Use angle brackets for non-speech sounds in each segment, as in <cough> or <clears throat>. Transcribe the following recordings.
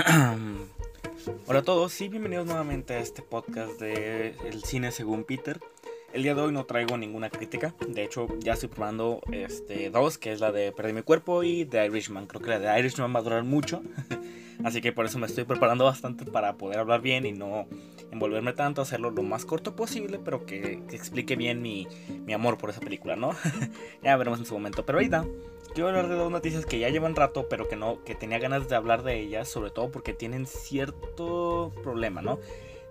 <clears throat> Hola a todos y bienvenidos nuevamente a este podcast de El cine según Peter. El día de hoy no traigo ninguna crítica, de hecho ya estoy probando este, dos, que es la de Perder mi cuerpo y de Irishman. Creo que la de Irishman va a durar mucho, <laughs> así que por eso me estoy preparando bastante para poder hablar bien y no envolverme tanto, hacerlo lo más corto posible, pero que, explique bien mi, mi amor por esa película, ¿no? <laughs> ya veremos en su momento, pero ahorita quiero hablar de dos noticias que ya llevan rato, pero que no, que tenía ganas de hablar de ellas, sobre todo porque tienen cierto problema, ¿no?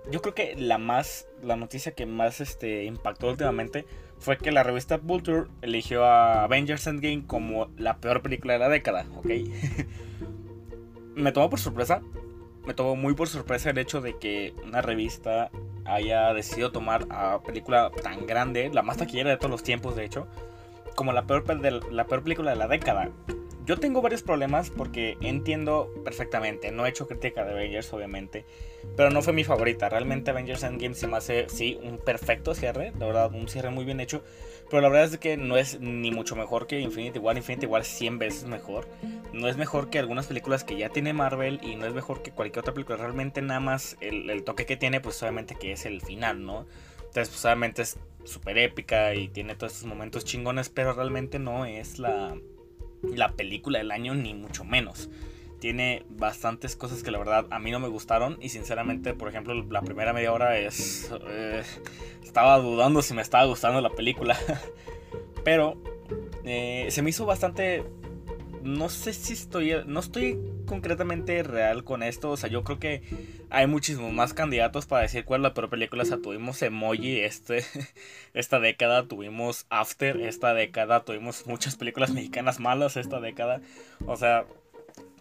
Yo creo que la más, la noticia que más este, impactó últimamente fue que la revista Vulture eligió a Avengers Endgame como la peor película de la década, ¿ok? <laughs> me tomó por sorpresa, me tomó muy por sorpresa el hecho de que una revista haya decidido tomar a película tan grande, la más taquillera de todos los tiempos, de hecho, como la peor, la peor película de la década. Yo tengo varios problemas porque entiendo perfectamente. No he hecho crítica de Avengers, obviamente. Pero no fue mi favorita. Realmente Avengers Endgame se me hace, sí, un perfecto cierre. La verdad, un cierre muy bien hecho. Pero la verdad es que no es ni mucho mejor que Infinity War. Infinity War 100 veces mejor. No es mejor que algunas películas que ya tiene Marvel. Y no es mejor que cualquier otra película. Realmente nada más el, el toque que tiene, pues obviamente que es el final, ¿no? Entonces, pues obviamente es súper épica y tiene todos estos momentos chingones, pero realmente no es la, la película del año, ni mucho menos. Tiene bastantes cosas que la verdad a mí no me gustaron y sinceramente, por ejemplo, la primera media hora es... Eh, estaba dudando si me estaba gustando la película, <laughs> pero eh, se me hizo bastante no sé si estoy, no estoy concretamente real con esto, o sea, yo creo que hay muchísimos más candidatos para decir cuál es la peor película, o sea, tuvimos Emoji este, <laughs> esta década, tuvimos After esta década, tuvimos muchas películas mexicanas malas esta década, o sea,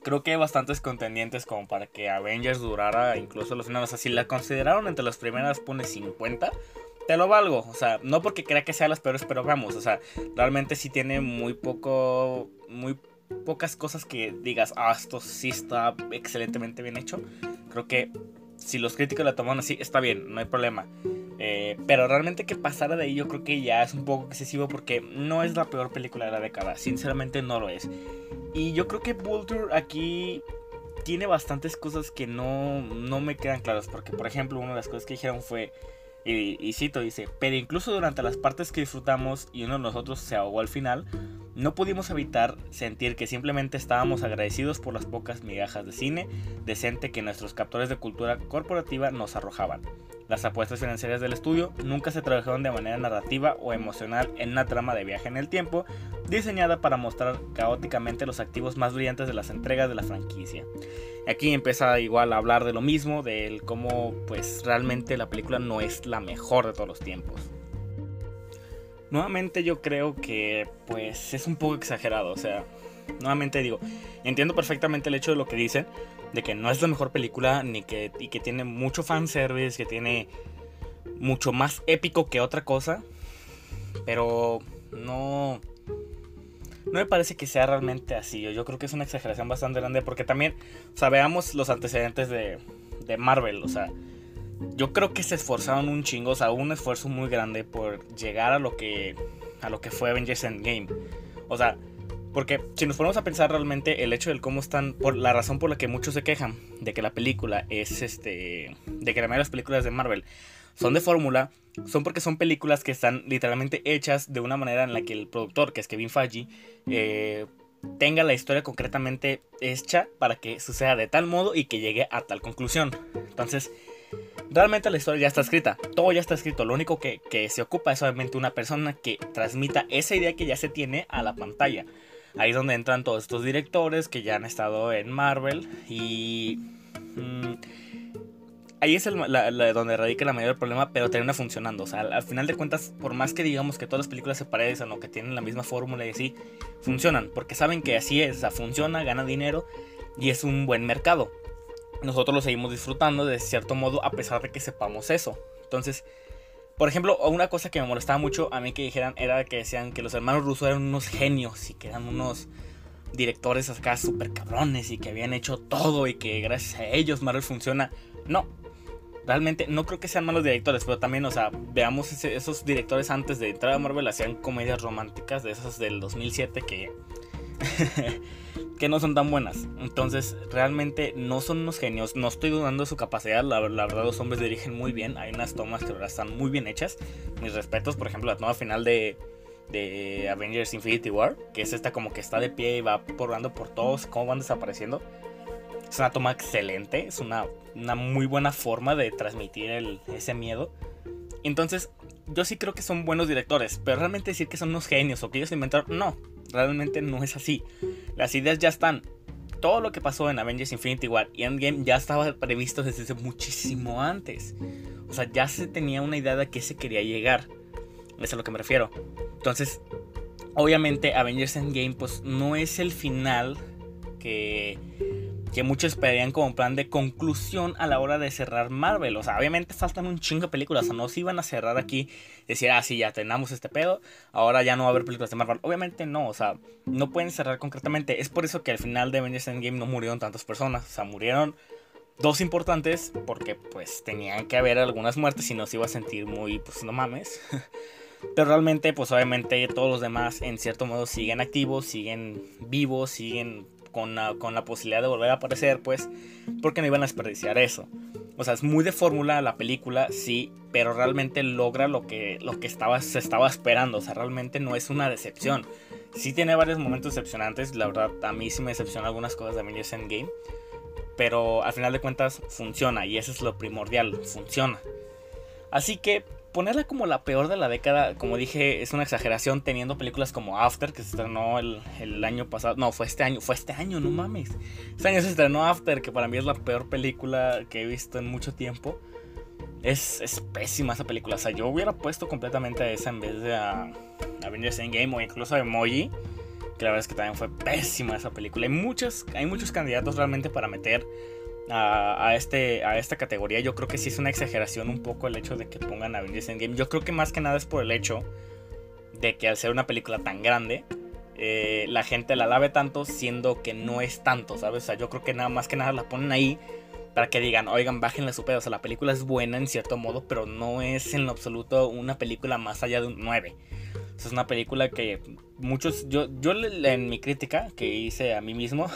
creo que hay bastantes contendientes como para que Avengers durara incluso los finales, o sea, si la consideraron entre las primeras pone 50, te lo valgo. O sea, no porque crea que sea las peores, pero vamos, o sea, realmente sí tiene muy poco, muy pocas cosas que digas, ah, esto sí está excelentemente bien hecho. Creo que si los críticos la toman así, está bien, no hay problema. Eh, pero realmente que pasara de ahí yo creo que ya es un poco excesivo porque no es la peor película de la década, sinceramente no lo es. Y yo creo que Vulture aquí tiene bastantes cosas que no, no me quedan claras, porque por ejemplo una de las cosas que dijeron fue, y, y cito, dice, pero incluso durante las partes que disfrutamos y uno de nosotros se ahogó al final, no pudimos evitar sentir que simplemente estábamos agradecidos por las pocas migajas de cine decente que nuestros captores de cultura corporativa nos arrojaban. Las apuestas financieras del estudio nunca se trabajaron de manera narrativa o emocional en una trama de viaje en el tiempo diseñada para mostrar caóticamente los activos más brillantes de las entregas de la franquicia. Aquí empieza igual a hablar de lo mismo, de cómo pues realmente la película no es la mejor de todos los tiempos. Nuevamente yo creo que pues es un poco exagerado, o sea, nuevamente digo, entiendo perfectamente el hecho de lo que dicen, de que no es la mejor película ni que y que tiene mucho fanservice, que tiene mucho más épico que otra cosa, pero no no me parece que sea realmente así. Yo creo que es una exageración bastante grande porque también, o sea, veamos los antecedentes de, de Marvel, o sea, yo creo que se esforzaron un chingo, o sea, un esfuerzo muy grande por llegar a lo que a lo que fue Avengers Endgame. O sea, porque si nos ponemos a pensar realmente el hecho del cómo están, por la razón por la que muchos se quejan de que la película es este, de que la mayoría de las películas de Marvel son de fórmula, son porque son películas que están literalmente hechas de una manera en la que el productor, que es Kevin Feige, eh, tenga la historia concretamente hecha para que suceda de tal modo y que llegue a tal conclusión. Entonces, Realmente la historia ya está escrita, todo ya está escrito, lo único que, se ocupa es obviamente una persona que transmita esa idea que ya se tiene a la pantalla. Ahí es donde entran todos estos directores que ya han estado en Marvel y... Mm, ahí es donde radica la mayor problema, pero termina funcionando. O sea, al, final de cuentas, por más que digamos que todas las películas se parecen o que tienen la misma fórmula y así, funcionan. Porque saben que así es, funciona, gana dinero y es un buen mercado nosotros lo seguimos disfrutando de cierto modo a pesar de que sepamos eso. Entonces, por ejemplo, una cosa que me molestaba mucho a mí que dijeran era que decían que los hermanos rusos eran unos genios y que eran unos directores acá súper cabrones y que habían hecho todo y que gracias a ellos Marvel funciona. No, realmente no creo que sean malos directores, pero también, o sea, veamos esos directores antes de entrar a Marvel hacían comedias románticas de esas del 2007 que <laughs> que no son tan buenas. Entonces, realmente no son unos genios. No estoy dudando de su capacidad. La, verdad, los hombres dirigen muy bien. Hay unas tomas que están muy bien hechas. Mis respetos, por ejemplo, la toma final de, de Avengers Infinity War, que es esta como que está de pie y va porrando por todos, cómo van desapareciendo. Es una toma excelente, es una, una muy buena forma de transmitir ese miedo. Entonces, yo sí creo que son buenos directores, pero realmente decir que son unos genios o que ellos inventaron, no, realmente no es así. Las ideas ya están. Todo lo que pasó en Avengers Infinity War y Endgame ya estaba previsto desde muchísimo antes. O sea, ya se tenía una idea de a qué se quería llegar. Es a lo que me refiero. Entonces, obviamente Avengers Endgame pues no es el final que que muchos pedían como plan de conclusión a la hora de cerrar Marvel. O sea, obviamente faltan un chingo de películas. O sea, no se iban a cerrar aquí decir, ah, sí, ya tenemos este pedo. Ahora ya no va a haber películas de Marvel. Obviamente no, o sea, no pueden cerrar concretamente. Es por eso que al final de Avengers Endgame no murieron tantas personas. O sea, murieron dos importantes porque pues tenían que haber algunas muertes y no se iba a sentir muy, pues no mames. <laughs> Pero realmente, pues obviamente todos los demás en cierto modo siguen activos, siguen vivos, siguen con la, posibilidad de volver a aparecer, pues, porque no iban a desperdiciar eso. O sea, es muy de fórmula la película, sí, pero realmente logra lo que, lo que estaba, se estaba esperando. O sea, realmente no es una decepción. Sí tiene varios momentos decepcionantes, la verdad, a mí sí me decepcionan algunas cosas de Avengers Endgame. Pero al final de cuentas funciona y eso es lo primordial, funciona. Así que ponerla como la peor de la década, como dije, es una exageración teniendo películas como After, que se estrenó el, año pasado. No, fue este año, fue este año, no mames. Este año se estrenó After, que para mí es la peor película que he visto en mucho tiempo. Es, es pésima esa película. O sea, yo hubiera puesto completamente a esa en vez de a Avengers Endgame o incluso a Emoji. Que la verdad es que también fue pésima esa película. Hay muchos, hay muchos candidatos realmente para meter a, este, a esta categoría. Yo creo que sí es una exageración un poco el hecho de que pongan Avengers Endgame. Yo creo que más que nada es por el hecho de que al ser una película tan grande, eh, la gente la lave tanto siendo que no es tanto, ¿sabes? O sea, yo creo que nada más que nada la ponen ahí para que digan, oigan, bájenle su pedo. O sea, la película es buena en cierto modo, pero no es en lo absoluto una película más allá de un 9. es una película que muchos, yo, yo en mi crítica que hice a mí mismo,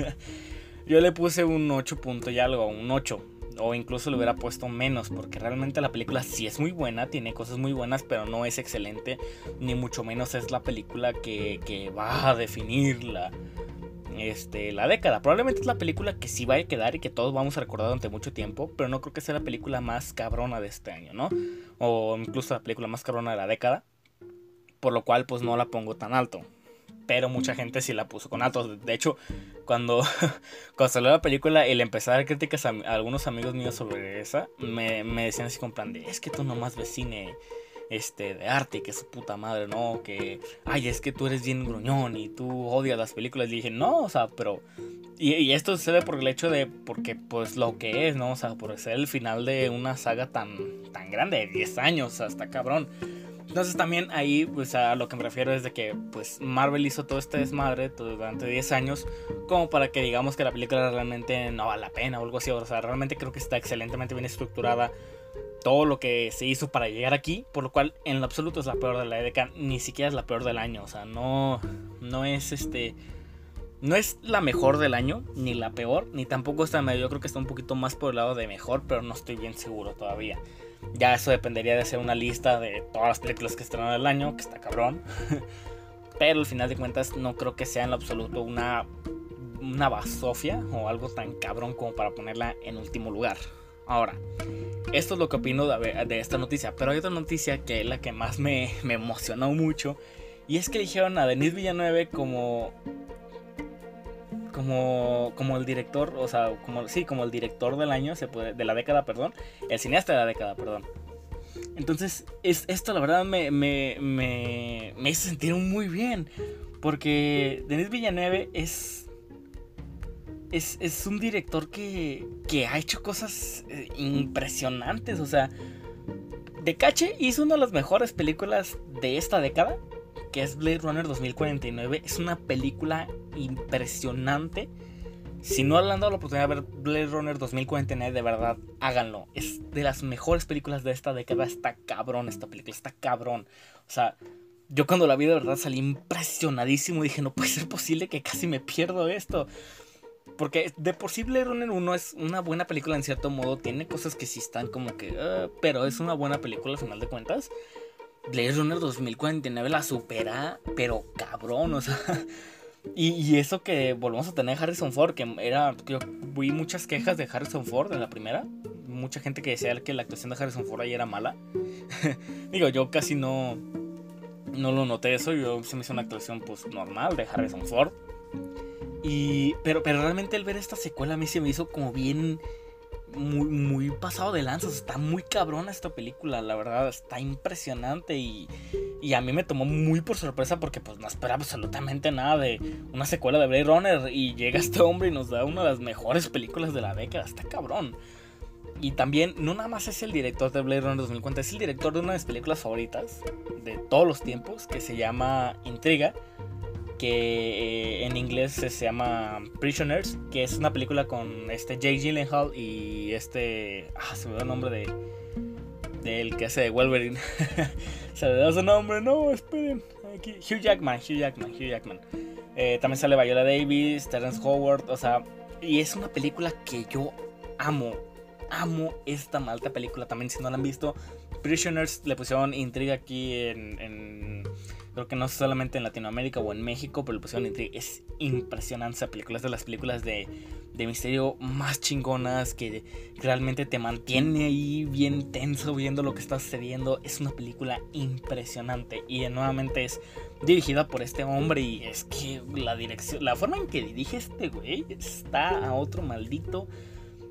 <laughs> Yo le puse un 8 punto y algo, un 8. O incluso le hubiera puesto menos, porque realmente la película sí es muy buena, tiene cosas muy buenas, pero no es excelente, ni mucho menos es la película que, va a definir la, este, la década. Probablemente es la película que sí va a quedar y que todos vamos a recordar durante mucho tiempo, pero no creo que sea la película más cabrona de este año, ¿no? O incluso la película más cabrona de la década, por lo cual pues no la pongo tan alto pero mucha gente sí la puso con altos. De hecho, cuando, <laughs> cuando salió la película y le empecé a dar críticas a, algunos amigos míos sobre esa, me, decían así con plan de, es que tú nomás ves cine este, de arte, que es puta madre, ¿no? Que, ay, es que tú eres bien gruñón y tú odias las películas. Y dije, no, o sea, pero... Y, y, esto sucede por el hecho de, porque pues lo que es, ¿no? O sea, por ser el final de una saga tan, tan grande, de 10 años, hasta cabrón. Entonces también ahí, pues a lo que me refiero es de que pues Marvel hizo todo este desmadre durante 10 años como para que digamos que la película realmente no vale la pena o algo así. O sea, realmente creo que está excelentemente bien estructurada todo lo que se hizo para llegar aquí, por lo cual en lo absoluto es la peor de la década, ni siquiera es la peor del año, o sea, no, no es este, no es la mejor del año, ni la peor, ni tampoco está medio, yo creo que está un poquito más por el lado de mejor, pero no estoy bien seguro todavía. Ya eso dependería de hacer una lista de todas las películas que estrenan el año, que está cabrón. <laughs> Pero al final de cuentas no creo que sea en lo absoluto una, una basofia o algo tan cabrón como para ponerla en último lugar. Ahora, esto es lo que opino de, esta noticia, pero hay otra noticia que es la que más me, me emocionó mucho. Y es que eligieron a Denis Villanueve como como, como el director, o sea, como, sí, como el director del año, de la década, perdón, el cineasta de la década, perdón. Entonces, es, esto la verdad me, me, me, me hizo sentir muy bien, porque Denis Villanueve es, es, es un director que, que ha hecho cosas eh, impresionantes, o sea, de Cache hizo una de las mejores películas de esta década que es Blade Runner 2049. Es una película impresionante. Si no han dado la oportunidad de ver Blade Runner 2049, de verdad, háganlo. Es de las mejores películas de esta década. Está cabrón esta película, está cabrón. O sea, yo cuando la vi de verdad salí impresionadísimo. Dije, no puede ser posible que casi me pierdo esto. Porque de por sí Blade Runner 1 es una buena película en cierto modo. Tiene cosas que sí están como que... Ah", pero es una buena película al final de cuentas. Blade Runner 2049 la supera, pero cabrón, o sea... <laughs> Y, eso que volvemos a tener Harrison Ford, que era... Yo vi muchas quejas de Harrison Ford en la primera. Mucha gente que decía que la actuación de Harrison Ford ahí era mala. <laughs> Digo, yo casi no no lo noté eso, yo se me hizo una actuación pues normal de Harrison Ford. Y, pero, pero realmente el ver esta secuela a mí se me hizo como bien, muy, muy pasado de lanzas. Está muy cabrona esta película, la verdad, está impresionante y, y a mí me tomó muy por sorpresa porque pues no esperaba absolutamente nada de una secuela de Blade Runner y llega este hombre y nos da una de las mejores películas de la década, está cabrón. Y también, no nada más es el director de Blade Runner 2040, es el director de una de mis películas favoritas de todos los tiempos, que se llama Intriga, que eh, en inglés se llama Prisoners, que es una película con este Jake Gyllenhaal y este... Ah, se me da el nombre de... Del que hace Wolverine. <laughs> se me da su nombre, no, esperen. Aquí. Hugh Jackman, Hugh Jackman, Hugh Jackman. Eh, también sale Viola Davis, Terrence Howard, o sea... Y es una película que yo amo amo esta malta película también si no la han visto. Prisoners le pusieron intriga aquí en, creo que no solamente en Latinoamérica o en México, pero le pusieron intriga. Es impresionante esa película, es de las películas de, de misterio más chingonas que realmente te mantiene ahí bien tenso viendo lo que está sucediendo. Es una película impresionante y nuevamente es dirigida por este hombre y es que la dirección, la forma en que dirige este güey está a otro maldito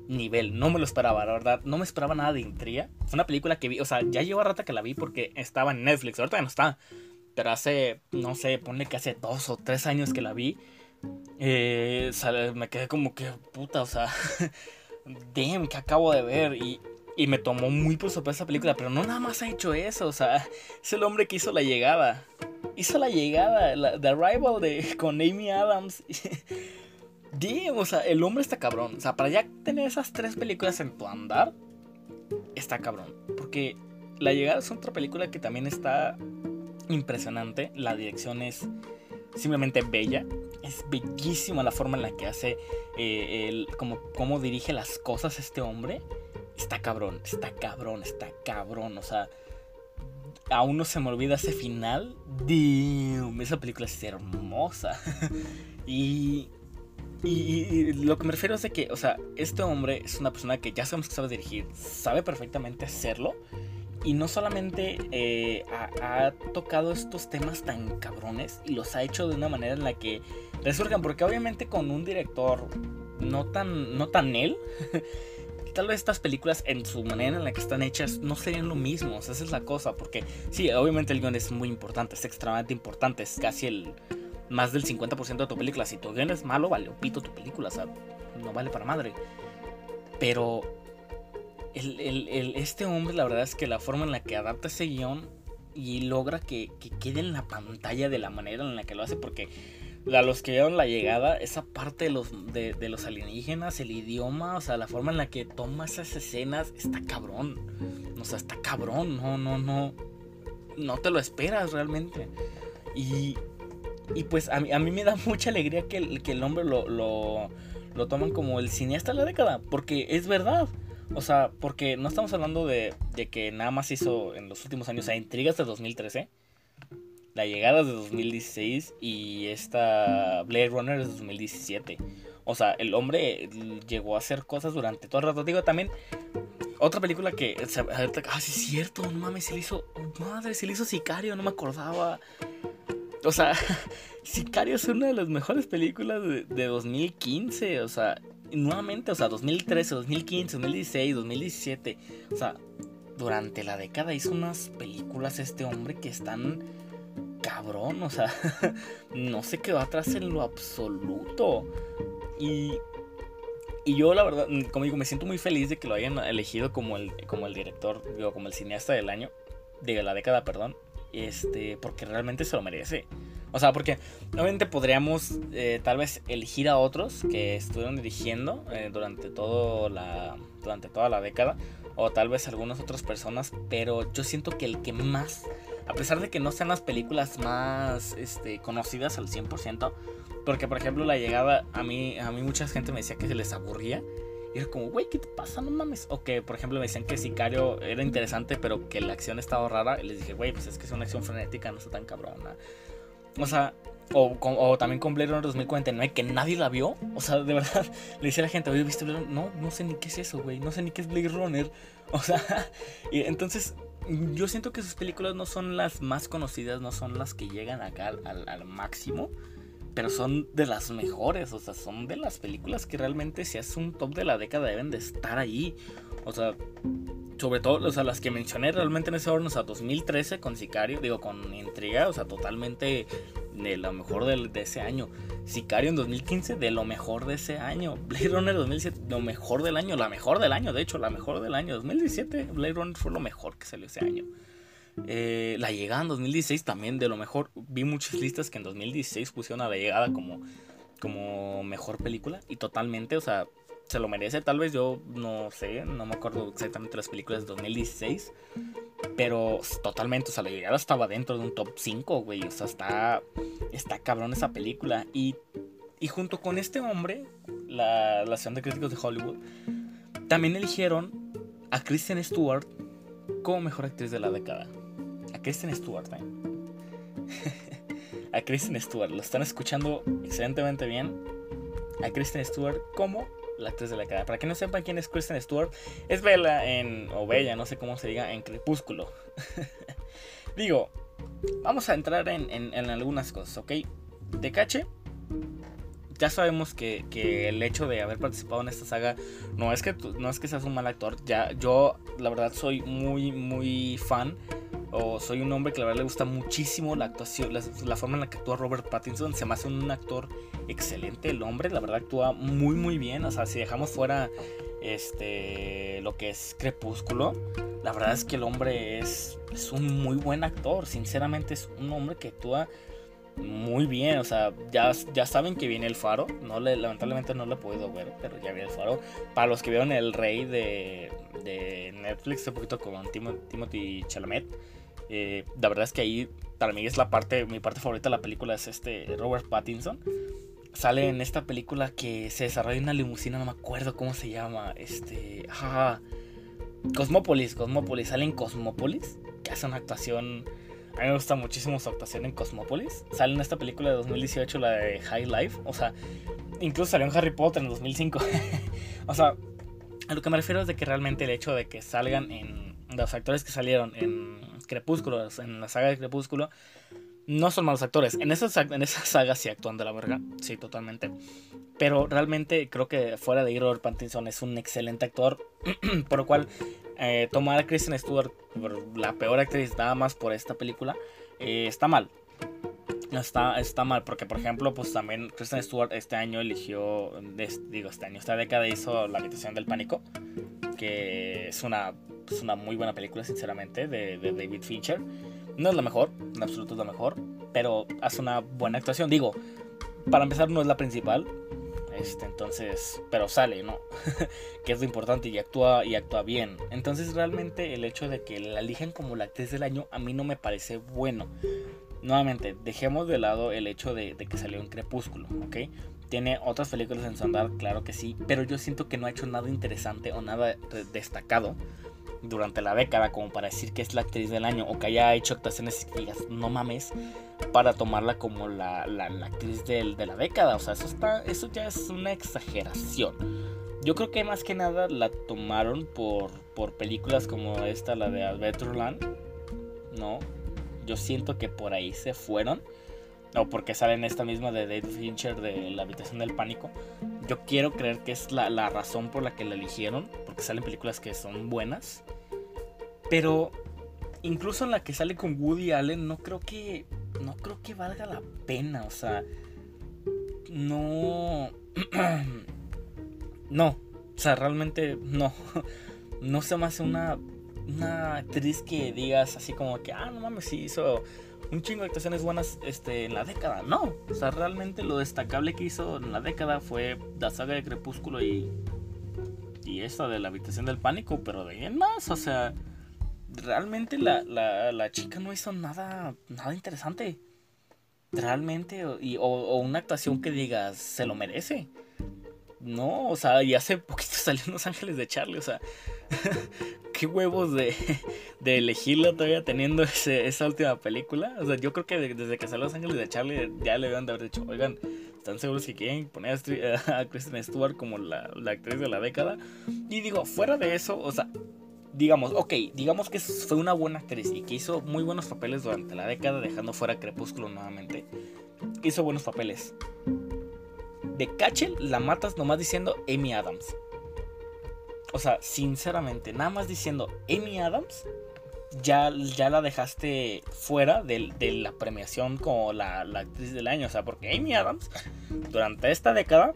nivel. No me lo esperaba, la verdad. No me esperaba nada de intriga. Fue una película que vi, o sea, ya lleva rata que la vi porque estaba en Netflix. Ahorita ya no está. Pero hace, no sé, ponle que hace dos o tres años que la vi. Eh, me quedé como que, puta, o sea, <laughs> damn, que acabo de ver. Y, y me tomó muy por sorpresa la película. Pero no nada más ha hecho eso, o sea, <laughs> es el hombre que hizo la llegada. Hizo la llegada, The Arrival de, <laughs> con Amy Adams. Damn, o sea, el hombre está cabrón. O sea, para ya tener esas tres películas en tu andar, está cabrón. Porque La Llegada es otra película que también está impresionante. La dirección es simplemente bella. Es bellísima la forma en la que hace, eh, como, cómo dirige las cosas este hombre. Está cabrón, está cabrón, está cabrón. O sea, aún no se me olvida ese final. Damn, esa película es hermosa. <laughs> y y, lo que me refiero es de que, o sea, este hombre es una persona que ya sabemos que sabe dirigir, sabe perfectamente hacerlo. Y no solamente eh, ha, tocado estos temas tan cabrones y los ha hecho de una manera en la que resurjan, porque obviamente con un director no tan, no tan él, <laughs> tal vez estas películas en su manera en la que están hechas no serían lo mismo, esa es la cosa, porque sí, obviamente el guion es muy importante, es extremadamente importante, es casi el más del 50% de tu película. Si tu guion es malo, vale, pito tu película, o sea, no vale para madre. Pero este hombre, la verdad es que la forma en la que adapta ese guion y logra que, quede en la pantalla de la manera en la que lo hace, porque a los que vieron la llegada, esa parte de los, de, los alienígenas, el idioma, o sea, la forma en la que toma esas escenas, está cabrón. O sea, está cabrón, no, no, no. No te lo esperas realmente. Y pues a mí, me da mucha alegría que el, que el hombre lo, lo, lo toman como el cineasta de la década, porque es verdad. O sea, porque no estamos hablando de, de que nada más hizo en los últimos años, o sea, Intrigas de 2013, La Llegada de 2016 y esta Blade Runner de 2017. O sea, el hombre llegó a hacer cosas durante todo el rato. Digo, también otra película que. Ah, sí, es cierto, no mames, se le hizo. Madre, se le hizo Sicario, no me acordaba. O sea, <laughs> Sicario es una de las mejores películas de, 2015. O sea, nuevamente, o sea, 2013, 2015, 2016, 2017. O sea, durante la década hizo unas películas este hombre que están cabrón. O sea, <laughs> no se quedó atrás en lo absoluto. Y, y yo, la verdad, como digo, me siento muy feliz de que lo hayan elegido como el, como el director, digo, como el cineasta del año, de la década, perdón. Este, porque realmente se lo merece. O sea, porque obviamente podríamos eh, tal vez elegir a otros que estuvieron dirigiendo eh, durante, todo la, durante toda la década. O tal vez algunas otras personas. Pero yo siento que el que más a pesar de que no sean las películas más este, conocidas al 100%, porque por ejemplo la llegada, a mí, a mí mucha gente me decía que se les aburría. Y era como, güey, ¿qué te pasa? No mames. O que, por ejemplo, me decían que Sicario era interesante, pero que la acción estaba rara. Y les dije, güey, pues es que es una acción frenética, no está tan cabrona. O sea, o, también con Blade Runner 2049, que nadie la vio. O sea, de verdad, <laughs> le decía a la gente, oye, ¿viste Blade Runner? No, no sé ni qué es eso, güey. No sé ni qué es Blade Runner. <laughs> O sea, y entonces yo siento que sus películas no son las más conocidas, no son las que llegan acá al, al máximo pero son de las mejores, o sea, son de las películas que realmente si es un top de la década deben de estar ahí. O sea, sobre todo, o sea, las que mencioné realmente en ese orden, o sea, 2013 con Sicario, digo, con Intriga, o sea, totalmente de lo mejor de, de ese año. Sicario en 2015, de lo mejor de ese año. Blade Runner 2007, lo mejor del año, la mejor del año, de hecho, la mejor del año. 2017, Blade Runner fue lo mejor que salió ese año. Eh, la llegada en 2016 también de lo mejor. Vi muchas listas que en 2016 pusieron a la llegada como, como mejor película. Y totalmente, o sea, se lo merece. Tal vez yo no sé, no me acuerdo exactamente las películas de 2016. Pero totalmente, o sea, la llegada estaba dentro de un top 5, güey. O sea, está, está cabrón esa película. Y, y junto con este hombre, la, Asociación de Críticos de Hollywood, también eligieron a Kristen Stewart como mejor actriz de la década a Kristen Stewart. ¿eh? <laughs> a Kristen Stewart. Lo están escuchando excelentemente bien. A Kristen Stewart como la actriz de la cara. Para que no sepan quién es Kristen Stewart, es Bella en. o Bella, no sé cómo se diga, en Crepúsculo. <laughs> Digo, vamos a entrar en, en, algunas cosas, ¿ok? De cache, ya sabemos que, que, el hecho de haber participado en esta saga no es que no es que seas un mal actor. Ya yo la verdad soy muy muy fan o soy un hombre que la verdad le gusta muchísimo la actuación, la, forma en la que actúa Robert Pattinson. Se me hace un actor excelente el hombre, la verdad actúa muy muy bien. O sea, si dejamos fuera este lo que es Crepúsculo, la verdad es que el hombre es, es un muy buen actor. Sinceramente es un hombre que actúa muy bien, o sea, ya, ya saben que viene el faro, no le, lamentablemente no lo he podido ver, pero ya viene el faro. Para los que vieron El Rey de, de Netflix, un poquito con Timothy Chalamet, eh, la verdad es que ahí para mí es la parte, mi parte favorita de la película es este Robert Pattinson. Sale en esta película que se desarrolla una limusina, no me acuerdo cómo se llama, este, ah, Cosmópolis, Cosmópolis, sale en Cosmópolis, que hace una actuación, a mí me gusta muchísimo su actuación en Cosmópolis. Sale en esta película de 2018, la de High Life, o sea, incluso salió en Harry Potter en 2005. <laughs> o sea, a lo que me refiero es de que realmente el hecho de que salgan en los actores que salieron en Crepúsculo, en la saga de Crepúsculo, no son malos actores. En esa, en esa saga sí actúan de la verga, sí, totalmente. Pero realmente creo que fuera de Robert Pattinson es un excelente actor, <clears throat> por lo cual eh, tomar a Kristen Stewart, la peor actriz nada más por esta película, eh, está mal. Está, está mal, porque por ejemplo, pues también Kristen Stewart este año eligió, digo, este año, esta década hizo La habitación del pánico, que es una es una muy buena película, sinceramente, de, David Fincher. No es la mejor, en absoluto es la mejor, pero hace una buena actuación. Digo, para empezar no es la principal, este, entonces, pero sale, ¿no? <laughs> que es lo importante y actúa y actúa bien. Entonces, realmente el hecho de que la eligen como la actriz del año a mí no me parece bueno. Nuevamente, dejemos de lado el hecho de, de que salió en Crepúsculo, ¿ok? Tiene otras películas en su andar, claro que sí, pero yo siento que no ha hecho nada interesante o nada destacado durante la década como para decir que es la actriz del año o que haya hecho actuaciones digas, no mames, para tomarla como la, la, actriz del, de la década. O sea, eso, está, eso ya es una exageración. Yo creo que más que nada la tomaron por, por películas como esta, la de Adventureland. No, yo siento que por ahí se fueron. O porque salen esta misma de David Fincher de La habitación del pánico. Yo quiero creer que es la, la razón por la que la eligieron. Porque salen películas que son buenas. Pero incluso en la que sale con Woody Allen, no creo que. No creo que valga la pena. O sea. No. <clears throat> no. O sea, realmente no. <laughs> No se me hace una. Una actriz que digas así como que, ah, no mames, sí hizo un chingo de actuaciones buenas este, en la década. No, o sea, realmente lo destacable que hizo en la década fue la saga de Crepúsculo y, y esta de la habitación del pánico, pero de ahí en más, o sea, realmente la, la, la chica no hizo nada, nada interesante. Realmente, y, o, una actuación que digas, se lo merece. No, o sea, y hace poquito <laughs> salió Los Ángeles de Charlie, o sea, <laughs> qué huevos de, <laughs> de elegirla todavía teniendo esa última película. O sea, yo creo que desde que salió Los Ángeles de Charlie ya le deben de haber dicho, oigan, ¿están seguros que quieren poner <laughs> a, Kristen Stewart como la, la actriz de la década? Y digo, fuera de eso, o sea, digamos, ok, digamos que fue una buena actriz y que hizo muy buenos papeles durante la década, dejando fuera Crepúsculo nuevamente. Hizo buenos papeles. De Cachel la matas nomás diciendo Amy Adams. O sea, sinceramente, nada más diciendo Amy Adams, ya, ya la dejaste fuera de, la premiación como la, la, actriz del año. O sea, porque Amy Adams, durante esta década,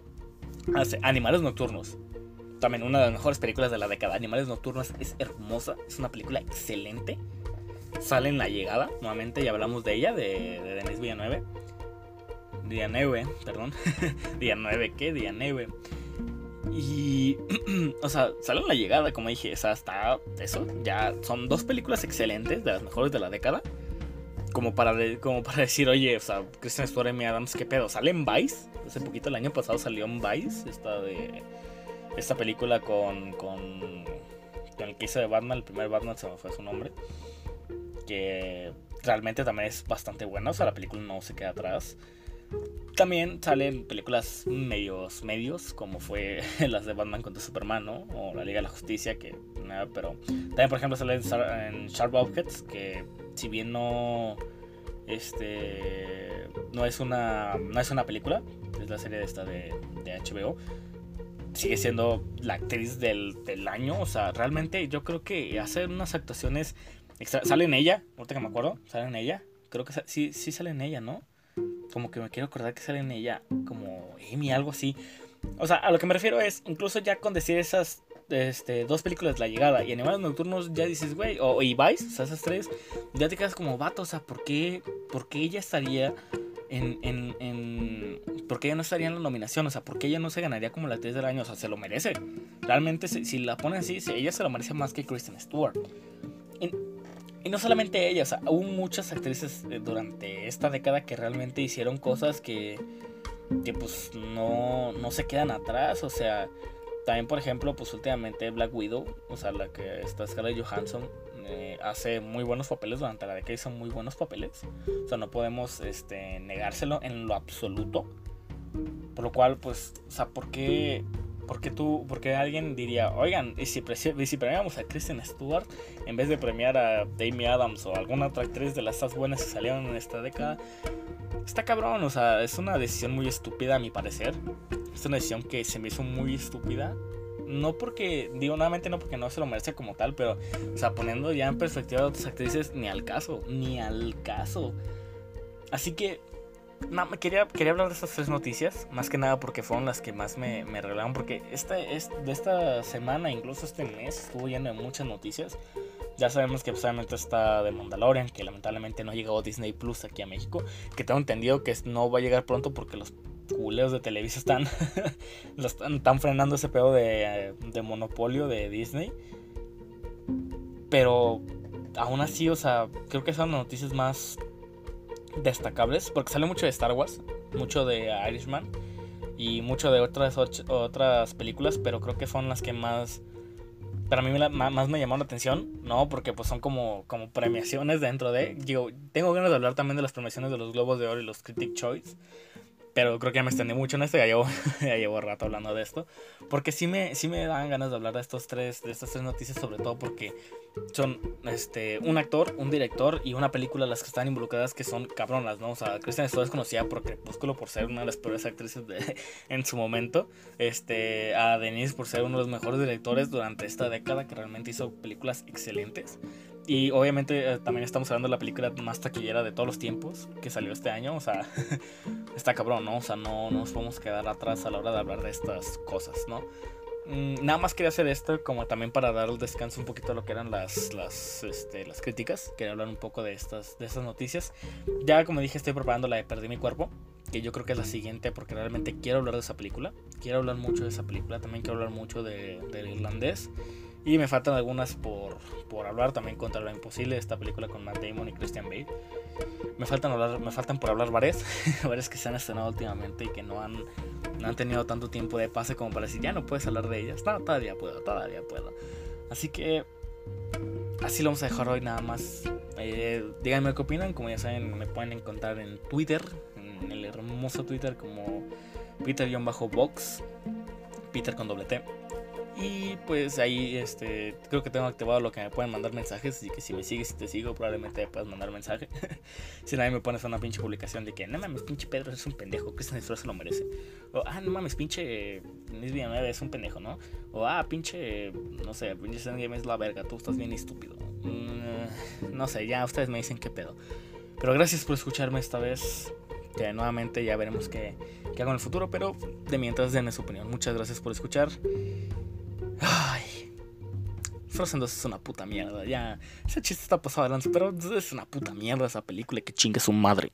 hace Animales Nocturnos, también una de las mejores películas de la década. Animales Nocturnos es hermosa, es una película excelente. Sale en La Llegada, nuevamente ya hablamos de ella, de, de Denis Villanueve. Villanueve, perdón. <laughs> Villanueve, ¿qué? Villanueve. Y, <clears throat> o sea, sale en La Llegada, como dije, o sea, está eso. Ya son dos películas excelentes, de las mejores de la década. Como para, como para <laughs> decir, oye, o sea, Christian Stewart y Adams, ¿qué pedo? Sale en Vice. Hace poquito, el año pasado salió en Vice, esta de esta película con, con, el que hizo de Batman, el primer Batman se me fue su nombre, que realmente también es bastante buena, o sea, la película no se queda atrás. También salen películas medios, medios, como fue <laughs> las de Batman contra Superman, ¿no? O la Liga de la Justicia, que nada, pero también, por ejemplo, sale en Sharp Objects, que si bien no, este, no es una, no es una película, es la serie de esta de, HBO, sigue siendo la actriz del, año. O sea, realmente yo creo que hace unas actuaciones. Sale en ella, ahorita que me acuerdo, sale en ella. Creo que sí, sí sale en ella, ¿no? Como que me quiero acordar que sale en ella, como Amy, algo así. O sea, a lo que me refiero es, incluso ya con decir esas este, dos películas, La Llegada y Animales Nocturnos, ya dices, güey, o, y Vice, o sea, esas tres, ya te quedas como vato, o sea, ¿por qué, por qué ella estaría en, en, en, ¿Por qué ella no estaría en la nominación? O sea, ¿por qué ella no se ganaría como la actriz del año? O sea, se lo merece. Realmente, si, la ponen así, ella se lo merece más que Kristen Stewart. Y no solamente ella, o sea, hubo muchas actrices eh, durante esta década que realmente hicieron cosas que, que pues no, no se quedan atrás. O sea, también, por ejemplo, pues últimamente Black Widow, o sea, la que está Scarlett Johansson, eh, hace muy buenos papeles durante la década, hizo muy buenos papeles. O sea, no podemos este, negárselo en lo absoluto. Por lo cual, pues, o sea, ¿por qué, por qué tú, por qué alguien diría, oigan, y si, si premiamos a Kristen Stewart en vez de premiar a Amy Adams o alguna otra actriz de las estas buenas que salieron en esta década? Está cabrón, o sea, es una decisión muy estúpida a mi parecer. Es una decisión que se me hizo muy estúpida no porque, digo nuevamente no porque no se lo merece como tal, pero, o sea, poniendo ya en perspectiva a otras actrices, ni al caso, ni al caso. Así que, no, quería, quería hablar de estas tres noticias, más que nada porque fueron las que más me, me porque esta, es, de esta semana, incluso este mes, estuvo lleno de muchas noticias. Ya sabemos que obviamente está de Mandalorian, que lamentablemente no llegó Disney Plus aquí a México, que tengo entendido que no va a llegar pronto porque los culeos de Televisa <laughs> están, están, frenando ese pedo de, de, monopolio de Disney. Pero aún así, o sea, creo que son las noticias más destacables. Porque sale mucho de Star Wars, mucho de Irishman y mucho de otras, otras películas. Pero creo que son las que más... Para mí más me llamaron la atención, ¿no? Porque pues son como, como premiaciones dentro de... Digo, tengo ganas de hablar también de las premiaciones de los Globos de Oro y los Critic Choice. Pero creo que ya me extendí mucho en esto, ya llevo, <laughs> ya llevo rato hablando de esto. Porque sí me, sí me dan ganas de hablar de, estos tres, de estas tres noticias, sobre todo porque son este, un actor, un director y una película las que están involucradas que son cabronas, ¿no? O sea, Kristen Stewart es conocida por Crepúsculo por ser una de las peores actrices de, <laughs> en su momento. Este, a Denise por ser uno de los mejores directores durante esta década que realmente hizo películas excelentes. Y obviamente eh, también estamos hablando de la película más taquillera de todos los tiempos que salió este año. O sea, <laughs> está cabrón, ¿no? O sea, no, no, nos podemos quedar atrás a la hora de hablar de estas cosas, ¿no? Mm, nada más quería hacer esto como también para dar el descanso un poquito a lo que eran las, las, este, las críticas. Quería hablar un poco de estas, de estas noticias. Ya como dije, estoy preparando la de Perdí mi cuerpo. Que yo creo que es la siguiente porque realmente quiero hablar de esa película. Quiero hablar mucho de esa película. También quiero hablar mucho de, del irlandés. Y me faltan algunas por, por hablar también contra lo imposible, esta película con Matt Damon y Christian Bale. Me faltan, hablar, me faltan por hablar varias, <laughs> varias que se han estrenado últimamente y que no han, no han tenido tanto tiempo de pase como para decir, ya no puedes hablar de ellas. No, todavía puedo, todavía puedo. Así que así lo vamos a dejar hoy nada más. Eh, díganme qué opinan, como ya saben, me pueden encontrar en Twitter, en el hermoso Twitter como Peter-Box, Peter con doble T. Y pues ahí este creo que tengo activado lo que me pueden mandar mensajes. Así que si me sigues y te sigo, probablemente puedas mandar mensaje. <laughs> si nadie me pones una pinche publicación de que no mames, pinche Pedro es un pendejo, que Estrada se lo merece. O ah, no mames, pinche Luis Villanueva es un pendejo, ¿no? O ah, pinche, no sé, pinche Game es la verga, tú estás bien estúpido. Mm, no sé, ya ustedes me dicen qué pedo. Pero gracias por escucharme esta vez. Que nuevamente ya veremos qué, qué hago en el futuro. Pero de mientras denme su opinión. Muchas gracias por escuchar. Ay. Frozen 2 es una puta mierda. Ya. Ese chiste está pasado adelante, pero es una puta mierda esa película que chingue su madre.